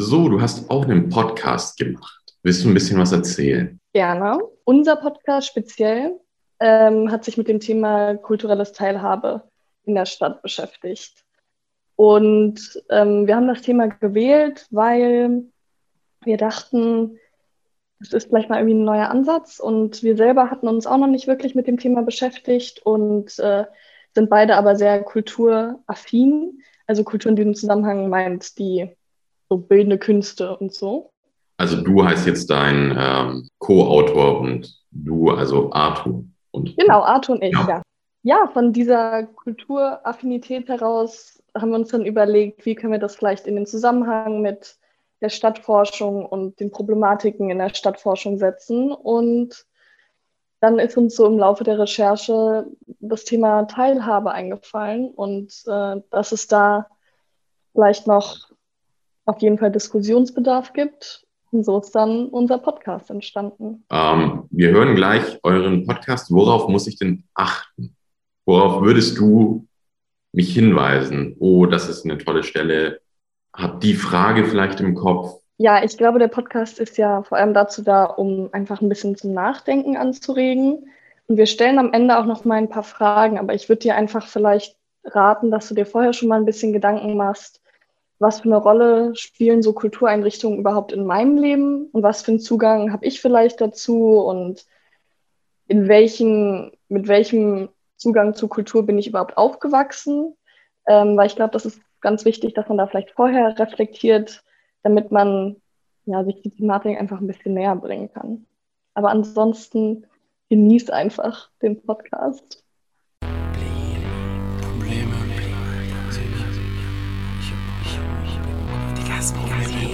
So, du hast auch einen Podcast gemacht. Willst du ein bisschen was erzählen? Gerne. Unser Podcast speziell ähm, hat sich mit dem Thema kulturelles Teilhabe in der Stadt beschäftigt. Und ähm, wir haben das Thema gewählt, weil wir dachten, das ist vielleicht mal irgendwie ein neuer Ansatz. Und wir selber hatten uns auch noch nicht wirklich mit dem Thema beschäftigt und äh, sind beide aber sehr kulturaffin. Also Kultur in diesem Zusammenhang meint die so bildende Künste und so. Also du heißt jetzt dein ähm, Co-Autor und du, also Arthur. Und genau, Arthur und ich, ja. ja. Ja, von dieser Kulturaffinität heraus haben wir uns dann überlegt, wie können wir das vielleicht in den Zusammenhang mit der Stadtforschung und den Problematiken in der Stadtforschung setzen. Und dann ist uns so im Laufe der Recherche das Thema Teilhabe eingefallen und äh, dass es da vielleicht noch auf jeden Fall Diskussionsbedarf gibt. Und so ist dann unser Podcast entstanden. Ähm, wir hören gleich euren Podcast. Worauf muss ich denn achten? Worauf würdest du mich hinweisen? Oh, das ist eine tolle Stelle. Hab die Frage vielleicht im Kopf. Ja, ich glaube, der Podcast ist ja vor allem dazu da, um einfach ein bisschen zum Nachdenken anzuregen. Und wir stellen am Ende auch noch mal ein paar Fragen, aber ich würde dir einfach vielleicht raten, dass du dir vorher schon mal ein bisschen Gedanken machst, was für eine Rolle spielen so Kultureinrichtungen überhaupt in meinem Leben und was für einen Zugang habe ich vielleicht dazu und in welchen, mit welchem Zugang zu Kultur bin ich überhaupt aufgewachsen, ähm, weil ich glaube, das ist ganz wichtig, dass man da vielleicht vorher reflektiert, damit man ja, sich die Thematik einfach ein bisschen näher bringen kann. Aber ansonsten genießt einfach den Podcast.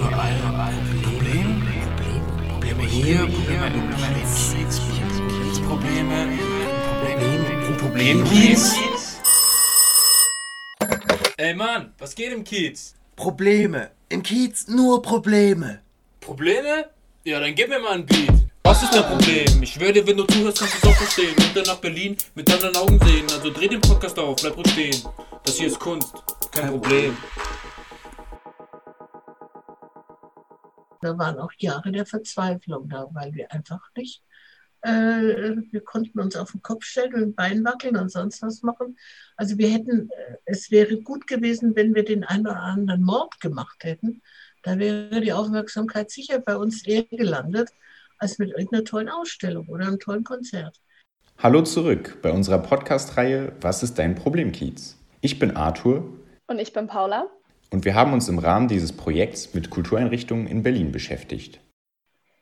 Überall. Problem, Probleme hier, Probleme im Kiez, Probleme, Problem, Problem Kiez. Ey Mann, was geht im Kiez? Probleme. Im Kiez nur Probleme. Probleme? Ja, dann gib mir mal ein Beat. Was ist dein Problem? Ich dir, wenn du zuhörst, kannst du es auch verstehen. Und dann nach Berlin mit anderen Augen sehen. Also dreh den Podcast auf, bleib ruhig stehen. Das hier ist Kunst, kein Problem. Da waren auch Jahre der Verzweiflung da, weil wir einfach nicht, äh, wir konnten uns auf den Kopf stellen und Bein wackeln und sonst was machen. Also wir hätten, äh, es wäre gut gewesen, wenn wir den einen oder anderen Mord gemacht hätten. Da wäre die Aufmerksamkeit sicher bei uns eher gelandet, als mit irgendeiner tollen Ausstellung oder einem tollen Konzert. Hallo zurück bei unserer Podcast-Reihe Was ist dein Problem, Kiez? Ich bin Arthur. Und ich bin Paula. Und wir haben uns im Rahmen dieses Projekts mit Kultureinrichtungen in Berlin beschäftigt.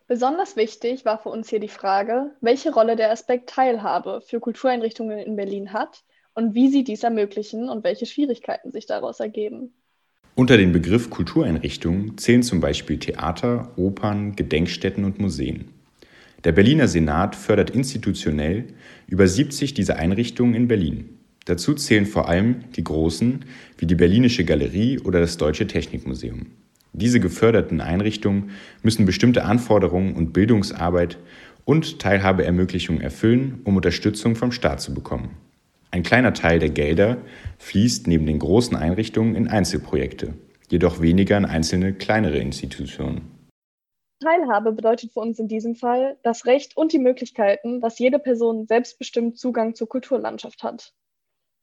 Besonders wichtig war für uns hier die Frage, welche Rolle der Aspekt Teilhabe für Kultureinrichtungen in Berlin hat und wie sie dies ermöglichen und welche Schwierigkeiten sich daraus ergeben. Unter den Begriff Kultureinrichtungen zählen zum Beispiel Theater, Opern, Gedenkstätten und Museen. Der Berliner Senat fördert institutionell über 70 dieser Einrichtungen in Berlin. Dazu zählen vor allem die großen wie die Berlinische Galerie oder das Deutsche Technikmuseum. Diese geförderten Einrichtungen müssen bestimmte Anforderungen und Bildungsarbeit und Teilhabeermöglichungen erfüllen, um Unterstützung vom Staat zu bekommen. Ein kleiner Teil der Gelder fließt neben den großen Einrichtungen in Einzelprojekte, jedoch weniger in einzelne kleinere Institutionen. Teilhabe bedeutet für uns in diesem Fall das Recht und die Möglichkeiten, dass jede Person selbstbestimmt Zugang zur Kulturlandschaft hat.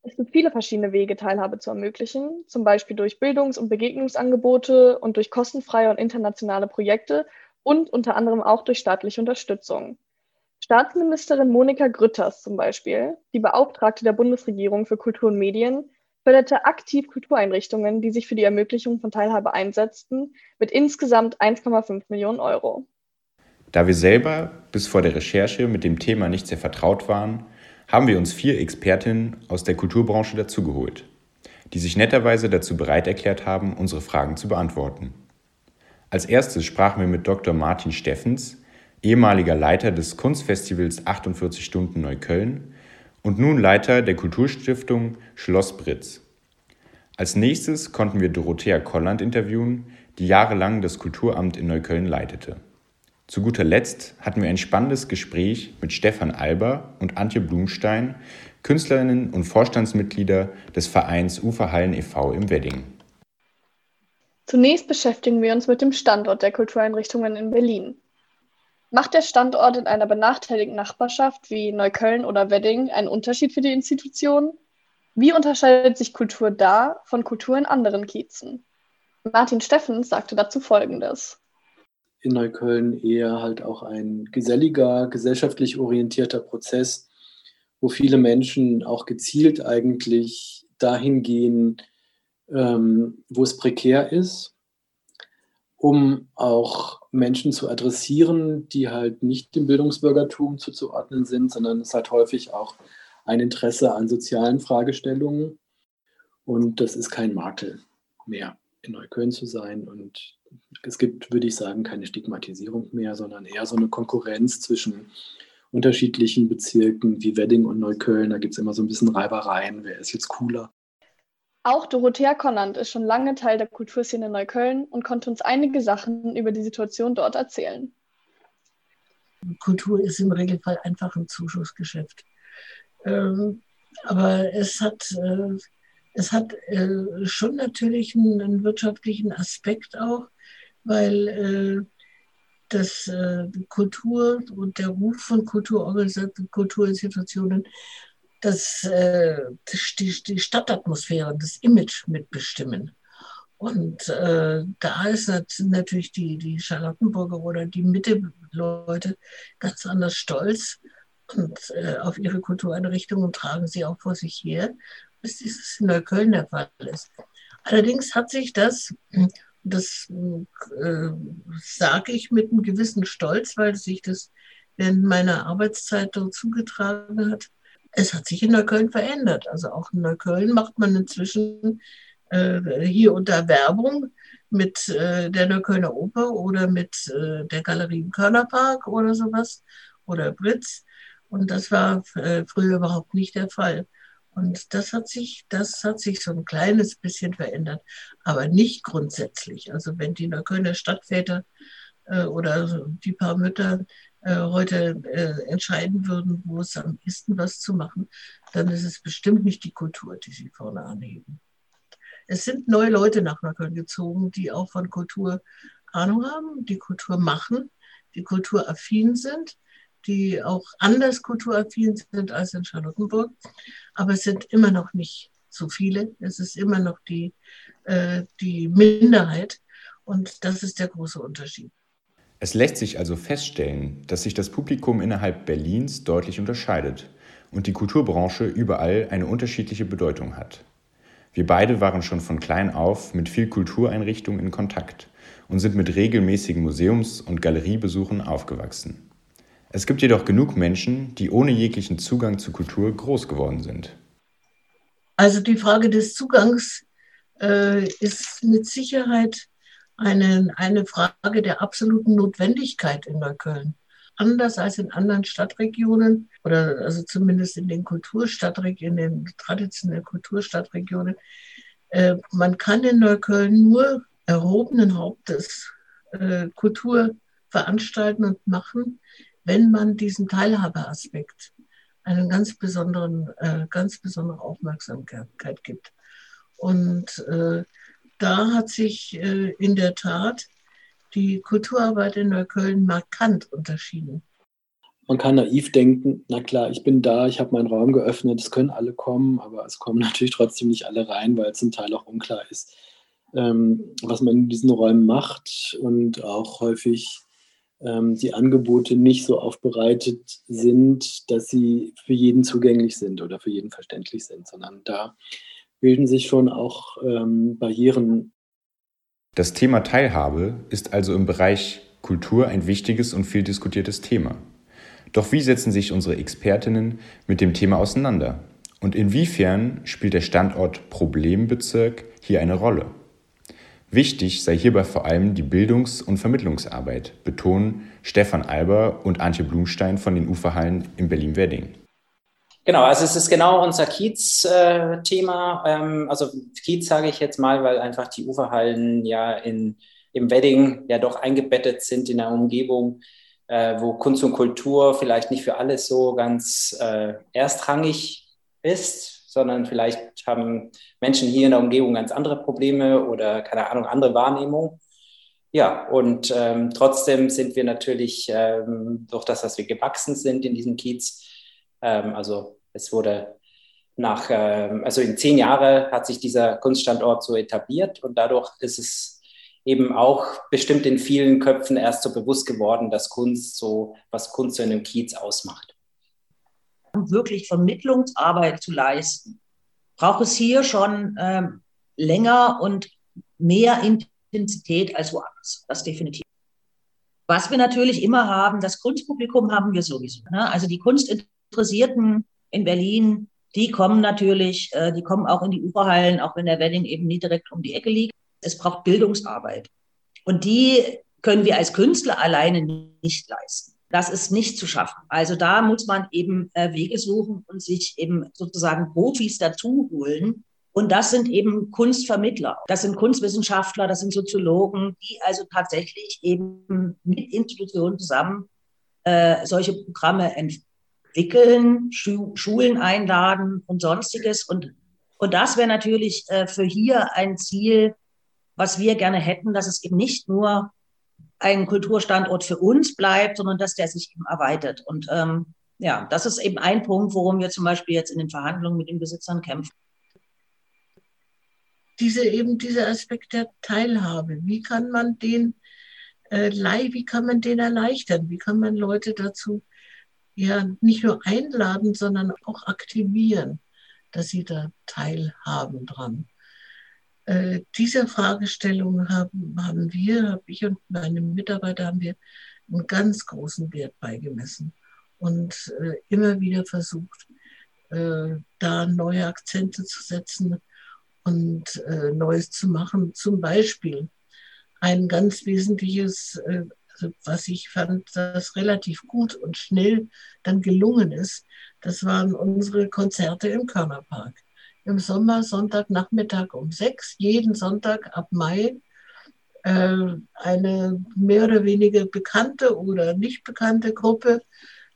Es gibt viele verschiedene Wege, Teilhabe zu ermöglichen, zum Beispiel durch Bildungs- und Begegnungsangebote und durch kostenfreie und internationale Projekte und unter anderem auch durch staatliche Unterstützung. Staatsministerin Monika Grütters zum Beispiel, die Beauftragte der Bundesregierung für Kultur und Medien, förderte aktiv Kultureinrichtungen, die sich für die Ermöglichung von Teilhabe einsetzten, mit insgesamt 1,5 Millionen Euro. Da wir selber bis vor der Recherche mit dem Thema nicht sehr vertraut waren, haben wir uns vier Expertinnen aus der Kulturbranche dazugeholt, die sich netterweise dazu bereit erklärt haben, unsere Fragen zu beantworten. Als erstes sprachen wir mit Dr. Martin Steffens, ehemaliger Leiter des Kunstfestivals 48 Stunden Neukölln und nun Leiter der Kulturstiftung Schloss Britz. Als nächstes konnten wir Dorothea Kolland interviewen, die jahrelang das Kulturamt in Neukölln leitete. Zu guter Letzt hatten wir ein spannendes Gespräch mit Stefan Alber und Antje Blumstein, Künstlerinnen und Vorstandsmitglieder des Vereins Uferhallen e.V. im Wedding. Zunächst beschäftigen wir uns mit dem Standort der Kultureinrichtungen in Berlin. Macht der Standort in einer benachteiligten Nachbarschaft wie Neukölln oder Wedding einen Unterschied für die Institution? Wie unterscheidet sich Kultur da von Kultur in anderen Kiezen? Martin Steffens sagte dazu Folgendes. In Neukölln eher halt auch ein geselliger, gesellschaftlich orientierter Prozess, wo viele Menschen auch gezielt eigentlich dahin gehen, ähm, wo es prekär ist, um auch Menschen zu adressieren, die halt nicht dem Bildungsbürgertum zuzuordnen sind, sondern es hat häufig auch ein Interesse an sozialen Fragestellungen. Und das ist kein Makel mehr, in Neukölln zu sein. Und es gibt, würde ich sagen, keine Stigmatisierung mehr, sondern eher so eine Konkurrenz zwischen unterschiedlichen Bezirken wie Wedding und Neukölln. Da gibt es immer so ein bisschen Reibereien, wer ist jetzt cooler. Auch Dorothea Konnand ist schon lange Teil der Kulturszene Neukölln und konnte uns einige Sachen über die Situation dort erzählen. Kultur ist im Regelfall einfach ein Zuschussgeschäft. Ähm, aber es hat, äh, es hat äh, schon natürlich einen, einen, wirtschaftlichen Aspekt auch, weil äh, das äh, Kultur und der Ruf von Kulturorganisationen, Kulturinstitutionen das, äh, die, die Stadtatmosphäre, das Image mitbestimmen. Und äh, da ist natürlich die, die Charlottenburger oder die Mitte-Leute ganz anders stolz und äh, auf ihre Kultureinrichtungen tragen sie auch vor sich her, bis dieses in Neukölln der Fall ist. Allerdings hat sich das, das äh, sage ich mit einem gewissen Stolz, weil sich das während meiner Arbeitszeit dort zugetragen hat, es hat sich in Neukölln verändert. Also auch in Neukölln macht man inzwischen äh, hier da Werbung mit äh, der Neuköllner Oper oder mit äh, der Galerie im Körnerpark oder sowas oder Britz. Und das war äh, früher überhaupt nicht der Fall. Und das hat sich, das hat sich so ein kleines bisschen verändert, aber nicht grundsätzlich. Also wenn die Neuköllner Stadtväter äh, oder die paar Mütter äh, heute äh, entscheiden würden, wo es am besten was zu machen, dann ist es bestimmt nicht die Kultur, die sie vorne anheben. Es sind neue Leute nach Neukölln gezogen, die auch von Kultur Ahnung haben, die Kultur machen, die kulturaffin sind, die auch anders kulturaffin sind als in Charlottenburg. Aber es sind immer noch nicht so viele. Es ist immer noch die, äh, die Minderheit. Und das ist der große Unterschied. Es lässt sich also feststellen, dass sich das Publikum innerhalb Berlins deutlich unterscheidet und die Kulturbranche überall eine unterschiedliche Bedeutung hat. Wir beide waren schon von klein auf mit viel Kultureinrichtungen in Kontakt und sind mit regelmäßigen Museums- und Galeriebesuchen aufgewachsen. Es gibt jedoch genug Menschen, die ohne jeglichen Zugang zu Kultur groß geworden sind. Also die Frage des Zugangs äh, ist mit Sicherheit eine, eine Frage der absoluten Notwendigkeit in Neukölln. Anders als in anderen Stadtregionen oder also zumindest in den Kulturstadtregionen, in den traditionellen Kulturstadtregionen, äh, man kann in Neukölln nur erhobenen Hauptes äh, Kultur veranstalten und machen, wenn man diesen Teilhabeaspekt einen ganz besonderen, äh, ganz besondere Aufmerksamkeit gibt. Und äh, da hat sich äh, in der Tat die Kulturarbeit in Neukölln markant unterschieden. Man kann naiv denken, na klar, ich bin da, ich habe meinen Raum geöffnet, es können alle kommen, aber es kommen natürlich trotzdem nicht alle rein, weil zum Teil auch unklar ist, ähm, was man in diesen Räumen macht und auch häufig ähm, die Angebote nicht so aufbereitet sind, dass sie für jeden zugänglich sind oder für jeden verständlich sind, sondern da bilden sich schon auch ähm, Barrieren. Das Thema Teilhabe ist also im Bereich Kultur ein wichtiges und viel diskutiertes Thema. Doch wie setzen sich unsere Expertinnen mit dem Thema auseinander? Und inwiefern spielt der Standort Problembezirk hier eine Rolle? Wichtig sei hierbei vor allem die Bildungs- und Vermittlungsarbeit, betonen Stefan Alber und Antje Blumstein von den Uferhallen in Berlin-Wedding. Genau, also es ist genau unser Kiez-Thema. Ähm, also Kiez sage ich jetzt mal, weil einfach die Uferhallen ja in, im Wedding ja doch eingebettet sind in einer Umgebung, äh, wo Kunst und Kultur vielleicht nicht für alles so ganz äh, erstrangig ist, sondern vielleicht haben Menschen hier in der Umgebung ganz andere Probleme oder keine Ahnung, andere Wahrnehmung. Ja, und ähm, trotzdem sind wir natürlich ähm, durch das, dass wir gewachsen sind in diesem Kiez, ähm, also es wurde nach, ähm, also in zehn Jahren hat sich dieser Kunststandort so etabliert und dadurch ist es eben auch bestimmt in vielen Köpfen erst so bewusst geworden, dass Kunst so, was Kunst so in einem Kiez ausmacht. Um wirklich Vermittlungsarbeit zu leisten, braucht es hier schon ähm, länger und mehr Intensität als woanders. Das definitiv. Was wir natürlich immer haben, das Kunstpublikum haben wir sowieso. Ne? Also die Kunstinteressierten in Berlin, die kommen natürlich, äh, die kommen auch in die Uferhallen, auch wenn der Wedding eben nie direkt um die Ecke liegt. Es braucht Bildungsarbeit. Und die können wir als Künstler alleine nicht leisten. Das ist nicht zu schaffen. Also da muss man eben äh, Wege suchen und sich eben sozusagen Profis dazu holen. Und das sind eben Kunstvermittler, das sind Kunstwissenschaftler, das sind Soziologen, die also tatsächlich eben mit Institutionen zusammen äh, solche Programme entwickeln, Schu Schulen einladen und sonstiges. Und, und das wäre natürlich äh, für hier ein Ziel, was wir gerne hätten, dass es eben nicht nur ein Kulturstandort für uns bleibt, sondern dass der sich eben erweitert. Und ähm, ja, das ist eben ein Punkt, worum wir zum Beispiel jetzt in den Verhandlungen mit den Besitzern kämpfen. Diese eben dieser Aspekt der Teilhabe, wie kann man den äh, wie kann man den erleichtern? Wie kann man Leute dazu ja nicht nur einladen, sondern auch aktivieren, dass sie da teilhaben dran? Äh, diese Fragestellung haben, haben wir, habe ich und meine Mitarbeiter, haben wir einen ganz großen Wert beigemessen und äh, immer wieder versucht, äh, da neue Akzente zu setzen und äh, Neues zu machen. Zum Beispiel ein ganz wesentliches, äh, also was ich fand, das relativ gut und schnell dann gelungen ist, das waren unsere Konzerte im Körnerpark im Sommer Sonntagnachmittag um sechs, jeden Sonntag ab Mai äh, eine mehr oder weniger bekannte oder nicht bekannte Gruppe,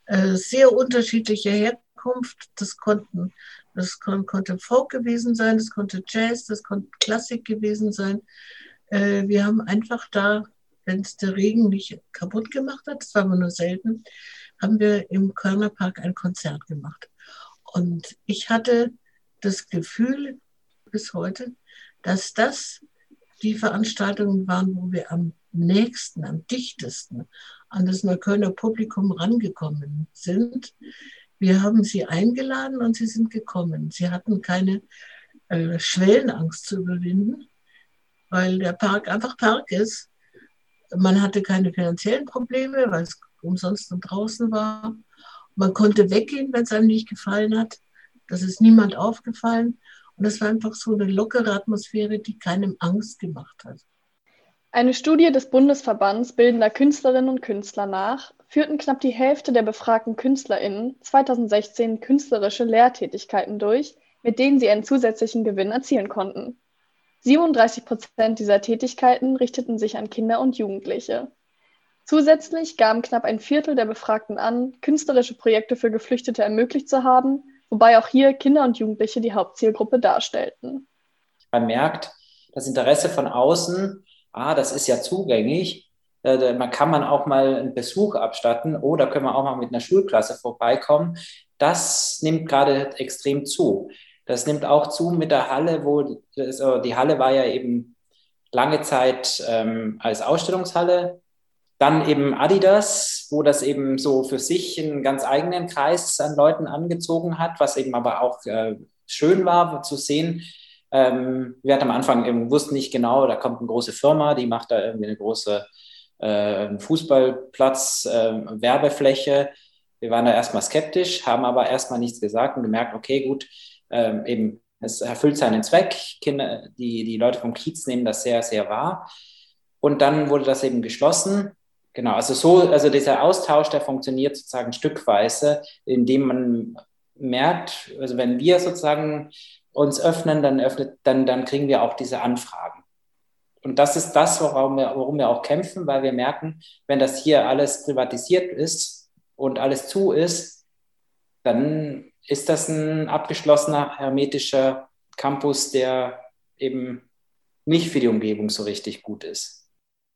äh, sehr unterschiedliche Herkunft. Das konnten das kon konnte Folk gewesen sein, das konnte Jazz, das konnte Klassik gewesen sein. Äh, wir haben einfach da, wenn es der Regen nicht kaputt gemacht hat, das war aber nur selten, haben wir im Körnerpark ein Konzert gemacht. Und ich hatte das Gefühl bis heute, dass das die Veranstaltungen waren, wo wir am nächsten, am dichtesten an das Neuköllner Publikum rangekommen sind. Wir haben sie eingeladen und sie sind gekommen. Sie hatten keine äh, Schwellenangst zu überwinden, weil der Park einfach Park ist. Man hatte keine finanziellen Probleme, weil es umsonst und draußen war. Man konnte weggehen, wenn es einem nicht gefallen hat. Das ist niemand aufgefallen. Und es war einfach so eine lockere Atmosphäre, die keinem Angst gemacht hat. Eine Studie des Bundesverbands Bildender Künstlerinnen und Künstler nach führten knapp die Hälfte der befragten KünstlerInnen 2016 künstlerische Lehrtätigkeiten durch, mit denen sie einen zusätzlichen Gewinn erzielen konnten. 37 Prozent dieser Tätigkeiten richteten sich an Kinder und Jugendliche. Zusätzlich gaben knapp ein Viertel der Befragten an, künstlerische Projekte für Geflüchtete ermöglicht zu haben wobei auch hier Kinder und Jugendliche die Hauptzielgruppe darstellten. Man merkt das Interesse von außen, ah, das ist ja zugänglich, äh, man kann man auch mal einen Besuch abstatten oder können wir auch mal mit einer Schulklasse vorbeikommen. Das nimmt gerade extrem zu. Das nimmt auch zu mit der Halle, wo die Halle war ja eben lange Zeit ähm, als Ausstellungshalle dann eben Adidas, wo das eben so für sich einen ganz eigenen Kreis an Leuten angezogen hat, was eben aber auch äh, schön war zu sehen. Ähm, wir hatten am Anfang eben wussten nicht genau, da kommt eine große Firma, die macht da irgendwie eine große äh, Fußballplatz, äh, Werbefläche. Wir waren da erstmal skeptisch, haben aber erstmal nichts gesagt und gemerkt, okay, gut, ähm, eben es erfüllt seinen Zweck. Kinder, die, die Leute vom Kiez nehmen das sehr, sehr wahr. Und dann wurde das eben geschlossen Genau, also so, also dieser Austausch, der funktioniert sozusagen stückweise, indem man merkt, also wenn wir sozusagen uns öffnen, dann öffnet, dann, dann kriegen wir auch diese Anfragen. Und das ist das, worum wir, worum wir auch kämpfen, weil wir merken, wenn das hier alles privatisiert ist und alles zu ist, dann ist das ein abgeschlossener, hermetischer Campus, der eben nicht für die Umgebung so richtig gut ist?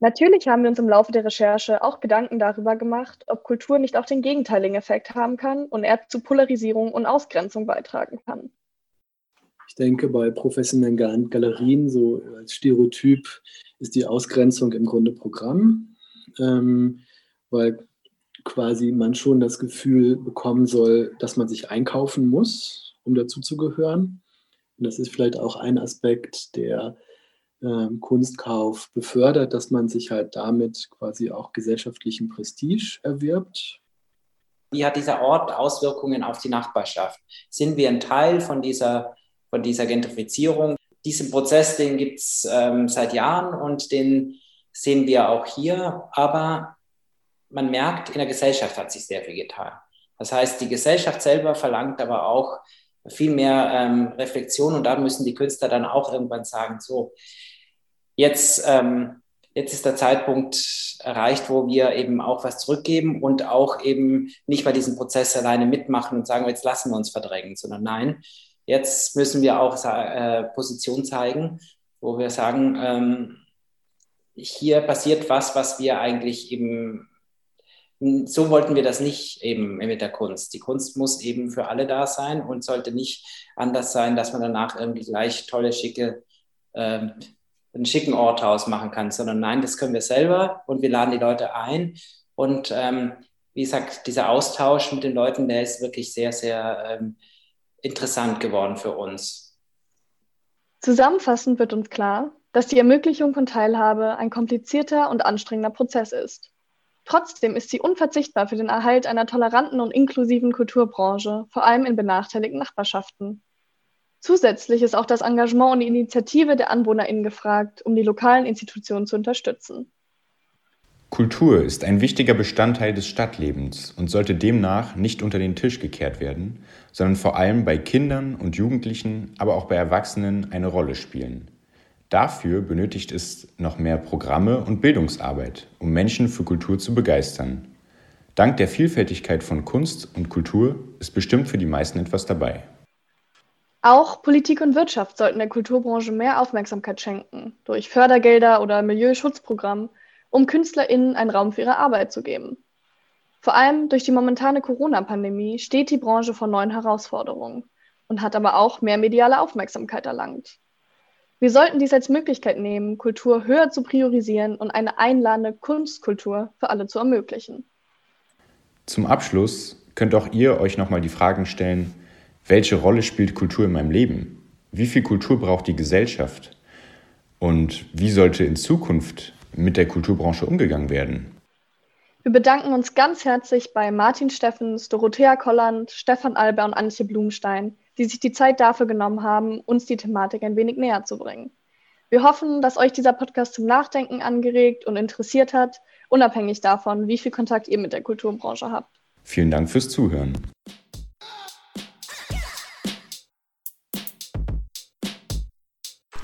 Natürlich haben wir uns im Laufe der Recherche auch Gedanken darüber gemacht, ob Kultur nicht auch den gegenteiligen Effekt haben kann und eher zu Polarisierung und Ausgrenzung beitragen kann. Ich denke, bei professionellen Galerien, so als Stereotyp, ist die Ausgrenzung im Grunde Programm, ähm, weil quasi man schon das Gefühl bekommen soll, dass man sich einkaufen muss, um dazu zu gehören. Und das ist vielleicht auch ein Aspekt, der Kunstkauf befördert, dass man sich halt damit quasi auch gesellschaftlichen Prestige erwirbt. Wie hat dieser Ort Auswirkungen auf die Nachbarschaft? Sind wir ein Teil von dieser, von dieser Gentrifizierung? Diesen Prozess, den gibt es ähm, seit Jahren und den sehen wir auch hier. Aber man merkt, in der Gesellschaft hat sich sehr viel getan. Das heißt, die Gesellschaft selber verlangt aber auch viel mehr ähm, Reflexion und da müssen die Künstler dann auch irgendwann sagen, so, jetzt, ähm, jetzt ist der Zeitpunkt erreicht, wo wir eben auch was zurückgeben und auch eben nicht bei diesem Prozess alleine mitmachen und sagen, jetzt lassen wir uns verdrängen, sondern nein, jetzt müssen wir auch äh, Position zeigen, wo wir sagen, ähm, hier passiert was, was wir eigentlich eben so wollten wir das nicht eben mit der Kunst. Die Kunst muss eben für alle da sein und sollte nicht anders sein, dass man danach irgendwie gleich tolle, schicke, ähm, einen schicken Ort draus machen kann, sondern nein, das können wir selber und wir laden die Leute ein. Und ähm, wie gesagt, dieser Austausch mit den Leuten, der ist wirklich sehr, sehr ähm, interessant geworden für uns. Zusammenfassend wird uns klar, dass die Ermöglichung von Teilhabe ein komplizierter und anstrengender Prozess ist. Trotzdem ist sie unverzichtbar für den Erhalt einer toleranten und inklusiven Kulturbranche, vor allem in benachteiligten Nachbarschaften. Zusätzlich ist auch das Engagement und die Initiative der AnwohnerInnen gefragt, um die lokalen Institutionen zu unterstützen. Kultur ist ein wichtiger Bestandteil des Stadtlebens und sollte demnach nicht unter den Tisch gekehrt werden, sondern vor allem bei Kindern und Jugendlichen, aber auch bei Erwachsenen eine Rolle spielen. Dafür benötigt es noch mehr Programme und Bildungsarbeit, um Menschen für Kultur zu begeistern. Dank der Vielfältigkeit von Kunst und Kultur ist bestimmt für die meisten etwas dabei. Auch Politik und Wirtschaft sollten der Kulturbranche mehr Aufmerksamkeit schenken, durch Fördergelder oder Milieuschutzprogramme, um KünstlerInnen einen Raum für ihre Arbeit zu geben. Vor allem durch die momentane Corona-Pandemie steht die Branche vor neuen Herausforderungen und hat aber auch mehr mediale Aufmerksamkeit erlangt. Wir sollten dies als Möglichkeit nehmen, Kultur höher zu priorisieren und eine einladende Kunstkultur für alle zu ermöglichen. Zum Abschluss könnt auch ihr euch nochmal die Fragen stellen, welche Rolle spielt Kultur in meinem Leben? Wie viel Kultur braucht die Gesellschaft? Und wie sollte in Zukunft mit der Kulturbranche umgegangen werden? Wir bedanken uns ganz herzlich bei Martin Steffens, Dorothea Kolland, Stefan Alber und Antje Blumstein, die sich die Zeit dafür genommen haben, uns die Thematik ein wenig näher zu bringen. Wir hoffen, dass euch dieser Podcast zum Nachdenken angeregt und interessiert hat, unabhängig davon, wie viel Kontakt ihr mit der Kulturbranche habt. Vielen Dank fürs Zuhören.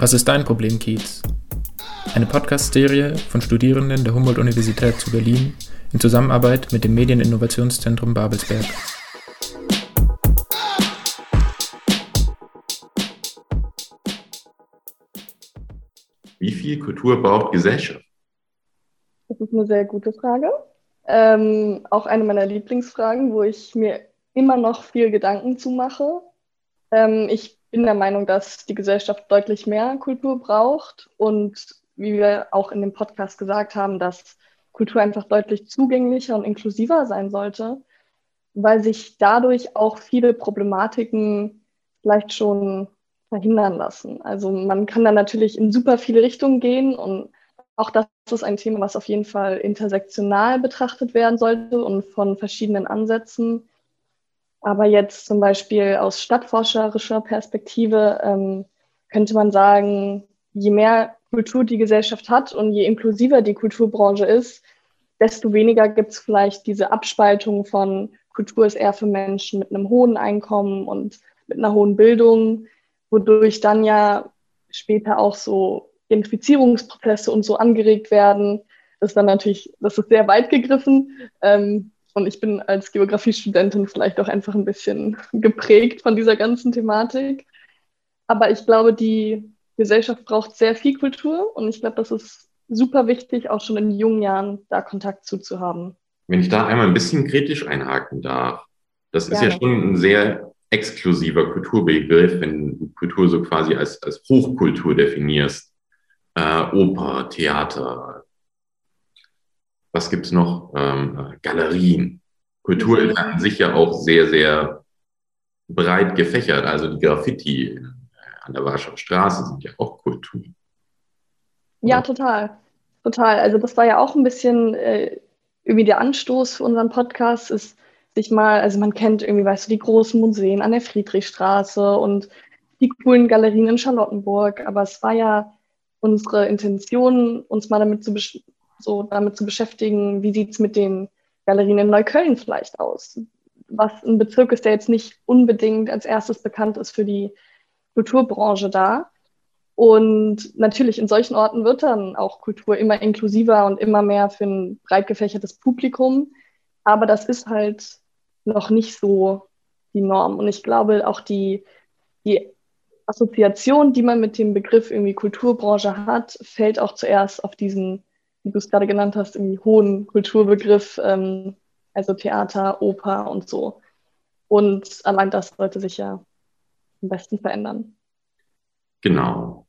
Was ist dein Problem, Kiez? Eine Podcast-Serie von Studierenden der Humboldt-Universität zu Berlin in Zusammenarbeit mit dem Medieninnovationszentrum Babelsberg. Wie viel Kultur braucht Gesellschaft? Das ist eine sehr gute Frage. Ähm, auch eine meiner Lieblingsfragen, wo ich mir immer noch viel Gedanken zu mache. Ähm, ich bin der Meinung, dass die Gesellschaft deutlich mehr Kultur braucht und wie wir auch in dem Podcast gesagt haben, dass Kultur einfach deutlich zugänglicher und inklusiver sein sollte, weil sich dadurch auch viele Problematiken vielleicht schon verhindern lassen. Also man kann da natürlich in super viele Richtungen gehen und auch das ist ein Thema, was auf jeden Fall intersektional betrachtet werden sollte und von verschiedenen Ansätzen. Aber jetzt zum Beispiel aus stadtforscherischer Perspektive ähm, könnte man sagen, je mehr Kultur die Gesellschaft hat und je inklusiver die Kulturbranche ist, desto weniger gibt es vielleicht diese Abspaltung von Kultur ist eher für Menschen mit einem hohen Einkommen und mit einer hohen Bildung wodurch dann ja später auch so Gentrifizierungsprozesse und so angeregt werden. Das ist dann natürlich, das ist sehr weit gegriffen. Ähm, Und ich bin als Geografiestudentin vielleicht auch einfach ein bisschen geprägt von dieser ganzen Thematik. Aber ich glaube, die Gesellschaft braucht sehr viel Kultur und ich glaube, das ist super wichtig, auch schon in jungen Jahren da Kontakt zuzuhaben. Wenn ich da einmal ein bisschen kritisch einhaken darf, das ist ja, ja schon ein sehr exklusiver Kulturbegriff, wenn du Kultur so quasi als, als Hochkultur definierst. Äh, Oper, Theater, was gibt's noch? Ähm, Galerien. Kultur ist an sich ja auch sehr, sehr breit gefächert. Also die Graffiti an der Warschauer Straße sind ja auch Kultur. Ja, total. Total. Also das war ja auch ein bisschen äh, irgendwie der Anstoß für unseren Podcast, ist sich mal, also man kennt irgendwie, weißt du, die großen Museen an der Friedrichstraße und die coolen Galerien in Charlottenburg, aber es war ja unsere Intention, uns mal damit zu, so damit zu beschäftigen, wie sieht es mit den Galerien in Neukölln vielleicht aus? Was ein Bezirk ist, der jetzt nicht unbedingt als erstes bekannt ist für die Kulturbranche da. Und natürlich in solchen Orten wird dann auch Kultur immer inklusiver und immer mehr für ein breit gefächertes Publikum. Aber das ist halt noch nicht so die Norm. Und ich glaube, auch die, die Assoziation, die man mit dem Begriff irgendwie Kulturbranche hat, fällt auch zuerst auf diesen, wie du es gerade genannt hast, irgendwie hohen Kulturbegriff, ähm, also Theater, Oper und so. Und allein das sollte sich ja am besten verändern. Genau.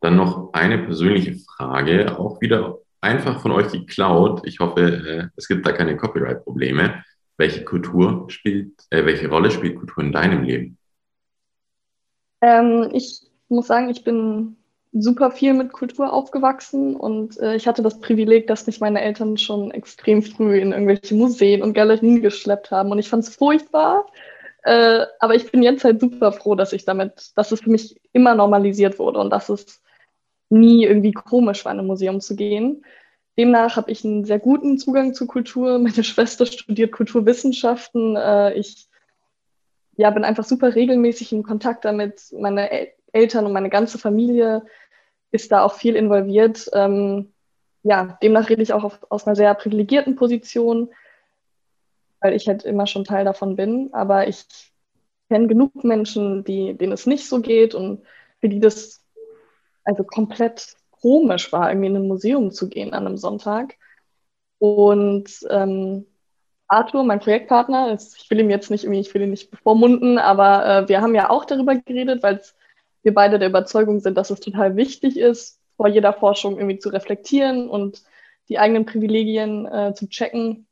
Dann noch eine persönliche Frage, auch wieder einfach von euch geklaut. Ich hoffe, äh, es gibt da keine Copyright-Probleme. Welche Kultur spielt, äh, welche Rolle spielt Kultur in deinem Leben? Ähm, ich muss sagen, ich bin super viel mit Kultur aufgewachsen und äh, ich hatte das Privileg, dass mich meine Eltern schon extrem früh in irgendwelche Museen und Galerien geschleppt haben und ich fand es furchtbar. Äh, aber ich bin jetzt halt super froh, dass ich damit, dass es für mich immer normalisiert wurde und dass es nie irgendwie komisch war, in ein Museum zu gehen. Demnach habe ich einen sehr guten Zugang zu Kultur. Meine Schwester studiert Kulturwissenschaften. Äh, ich ja, bin einfach super regelmäßig in Kontakt damit. Meine El Eltern und meine ganze Familie ist da auch viel involviert. Ähm, ja, demnach rede ich auch auf, aus einer sehr privilegierten Position, weil ich halt immer schon Teil davon bin. Aber ich kenne genug Menschen, die, denen es nicht so geht und für die das also komplett komisch war, irgendwie in ein Museum zu gehen an einem Sonntag. Und ähm, Arthur, mein Projektpartner, ich will ihm jetzt nicht ich will ihn nicht bevormunden, aber äh, wir haben ja auch darüber geredet, weil wir beide der Überzeugung sind, dass es total wichtig ist, vor jeder Forschung irgendwie zu reflektieren und die eigenen Privilegien äh, zu checken.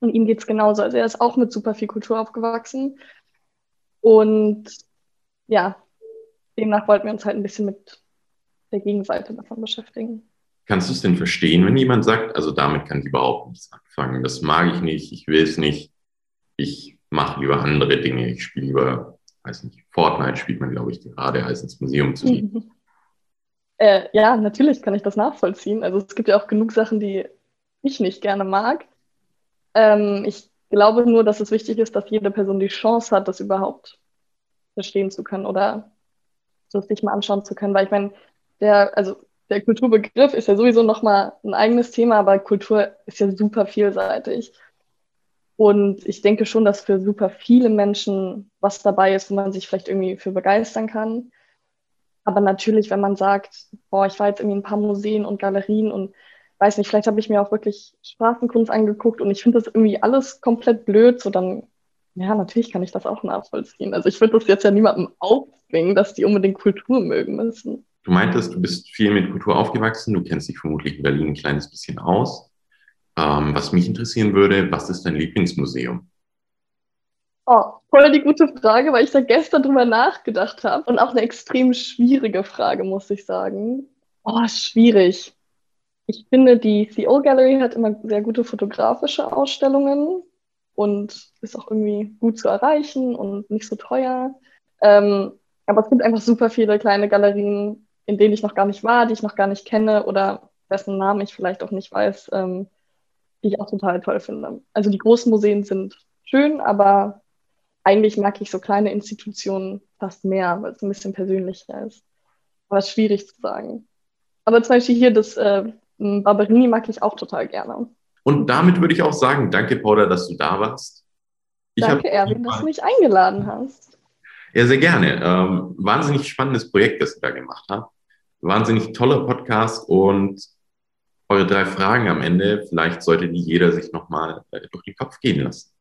Und ihm geht es genauso. Also er ist auch mit super viel Kultur aufgewachsen. Und ja, demnach wollten wir uns halt ein bisschen mit der Gegenseite davon beschäftigen. Kannst du es denn verstehen, wenn jemand sagt, also damit kann ich überhaupt nichts anfangen, das mag ich nicht, ich will es nicht, ich mache lieber andere Dinge, ich spiele lieber, weiß nicht, Fortnite spielt man, glaube ich, gerade, als ins Museum zu gehen. Mhm. Äh, ja, natürlich kann ich das nachvollziehen. Also es gibt ja auch genug Sachen, die ich nicht gerne mag. Ähm, ich glaube nur, dass es wichtig ist, dass jede Person die Chance hat, das überhaupt verstehen zu können oder sich mal anschauen zu können, weil ich meine, der, also der Kulturbegriff ist ja sowieso nochmal ein eigenes Thema, aber Kultur ist ja super vielseitig. Und ich denke schon, dass für super viele Menschen was dabei ist, wo man sich vielleicht irgendwie für begeistern kann. Aber natürlich, wenn man sagt, boah, ich war jetzt irgendwie in ein paar Museen und Galerien und weiß nicht, vielleicht habe ich mir auch wirklich Straßenkunst angeguckt und ich finde das irgendwie alles komplett blöd, so dann, ja, natürlich kann ich das auch nachvollziehen. Also ich würde das jetzt ja niemandem aufzwingen, dass die unbedingt Kultur mögen müssen. Du meintest, du bist viel mit Kultur aufgewachsen, du kennst dich vermutlich in Berlin ein kleines bisschen aus. Ähm, was mich interessieren würde, was ist dein Lieblingsmuseum? Oh, voll die gute Frage, weil ich da gestern drüber nachgedacht habe. Und auch eine extrem schwierige Frage, muss ich sagen. Oh, schwierig. Ich finde, die CO Gallery hat immer sehr gute fotografische Ausstellungen und ist auch irgendwie gut zu erreichen und nicht so teuer. Ähm, aber es gibt einfach super viele kleine Galerien, in denen ich noch gar nicht war, die ich noch gar nicht kenne oder dessen Namen ich vielleicht auch nicht weiß, ähm, die ich auch total toll finde. Also die großen Museen sind schön, aber eigentlich mag ich so kleine Institutionen fast mehr, weil es ein bisschen persönlicher ist. Aber es ist schwierig zu sagen. Aber zum Beispiel hier das äh, Barberini mag ich auch total gerne. Und damit würde ich auch sagen, danke Paula, dass du da warst. Ich danke Erwin, dass du mich eingeladen hast. Ja, sehr gerne. Ähm, wahnsinnig spannendes Projekt, das du da gemacht hast. Wahnsinnig toller Podcast und eure drei Fragen am Ende. Vielleicht sollte die jeder sich nochmal äh, durch den Kopf gehen lassen.